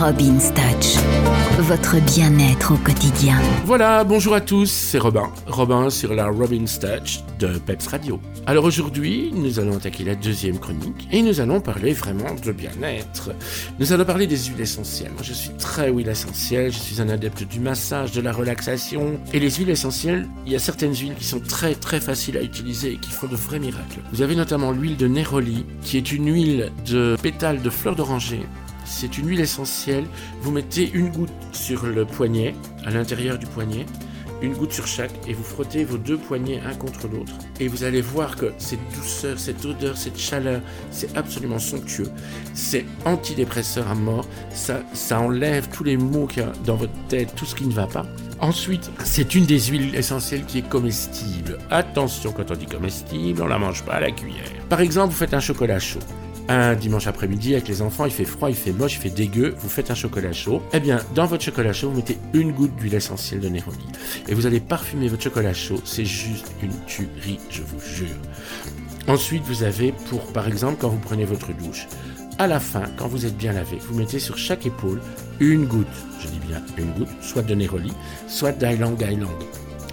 Robin's Touch, votre bien-être au quotidien. Voilà, bonjour à tous, c'est Robin. Robin sur la Robin's Touch de Peps Radio. Alors aujourd'hui, nous allons attaquer la deuxième chronique et nous allons parler vraiment de bien-être. Nous allons parler des huiles essentielles. Moi, je suis très huile essentielle, je suis un adepte du massage, de la relaxation. Et les huiles essentielles, il y a certaines huiles qui sont très très faciles à utiliser et qui font de vrais miracles. Vous avez notamment l'huile de Neroli, qui est une huile de pétales de fleurs d'oranger c'est une huile essentielle. Vous mettez une goutte sur le poignet, à l'intérieur du poignet, une goutte sur chaque, et vous frottez vos deux poignets un contre l'autre. Et vous allez voir que cette douceur, cette odeur, cette chaleur, c'est absolument somptueux. C'est antidépresseur à mort. Ça, ça enlève tous les maux qu'il y a dans votre tête, tout ce qui ne va pas. Ensuite, c'est une des huiles essentielles qui est comestible. Attention, quand on dit comestible, on la mange pas à la cuillère. Par exemple, vous faites un chocolat chaud un dimanche après-midi avec les enfants, il fait froid, il fait moche, il fait dégueu, vous faites un chocolat chaud. Eh bien, dans votre chocolat chaud, vous mettez une goutte d'huile essentielle de Neroli. Et vous allez parfumer votre chocolat chaud, c'est juste une tuerie, je vous jure. Ensuite, vous avez pour, par exemple, quand vous prenez votre douche, à la fin, quand vous êtes bien lavé, vous mettez sur chaque épaule une goutte, je dis bien une goutte, soit de Neroli, soit d'Ailang Ailang.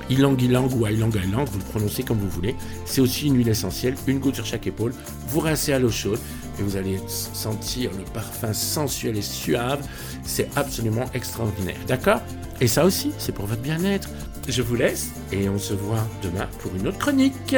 Ilang Ilang ou Ailang Ailang, vous le prononcez comme vous voulez. C'est aussi une huile essentielle, une goutte sur chaque épaule. Vous rincez à l'eau chaude et vous allez sentir le parfum sensuel et suave. C'est absolument extraordinaire. D'accord? Et ça aussi, c'est pour votre bien-être. Je vous laisse et on se voit demain pour une autre chronique.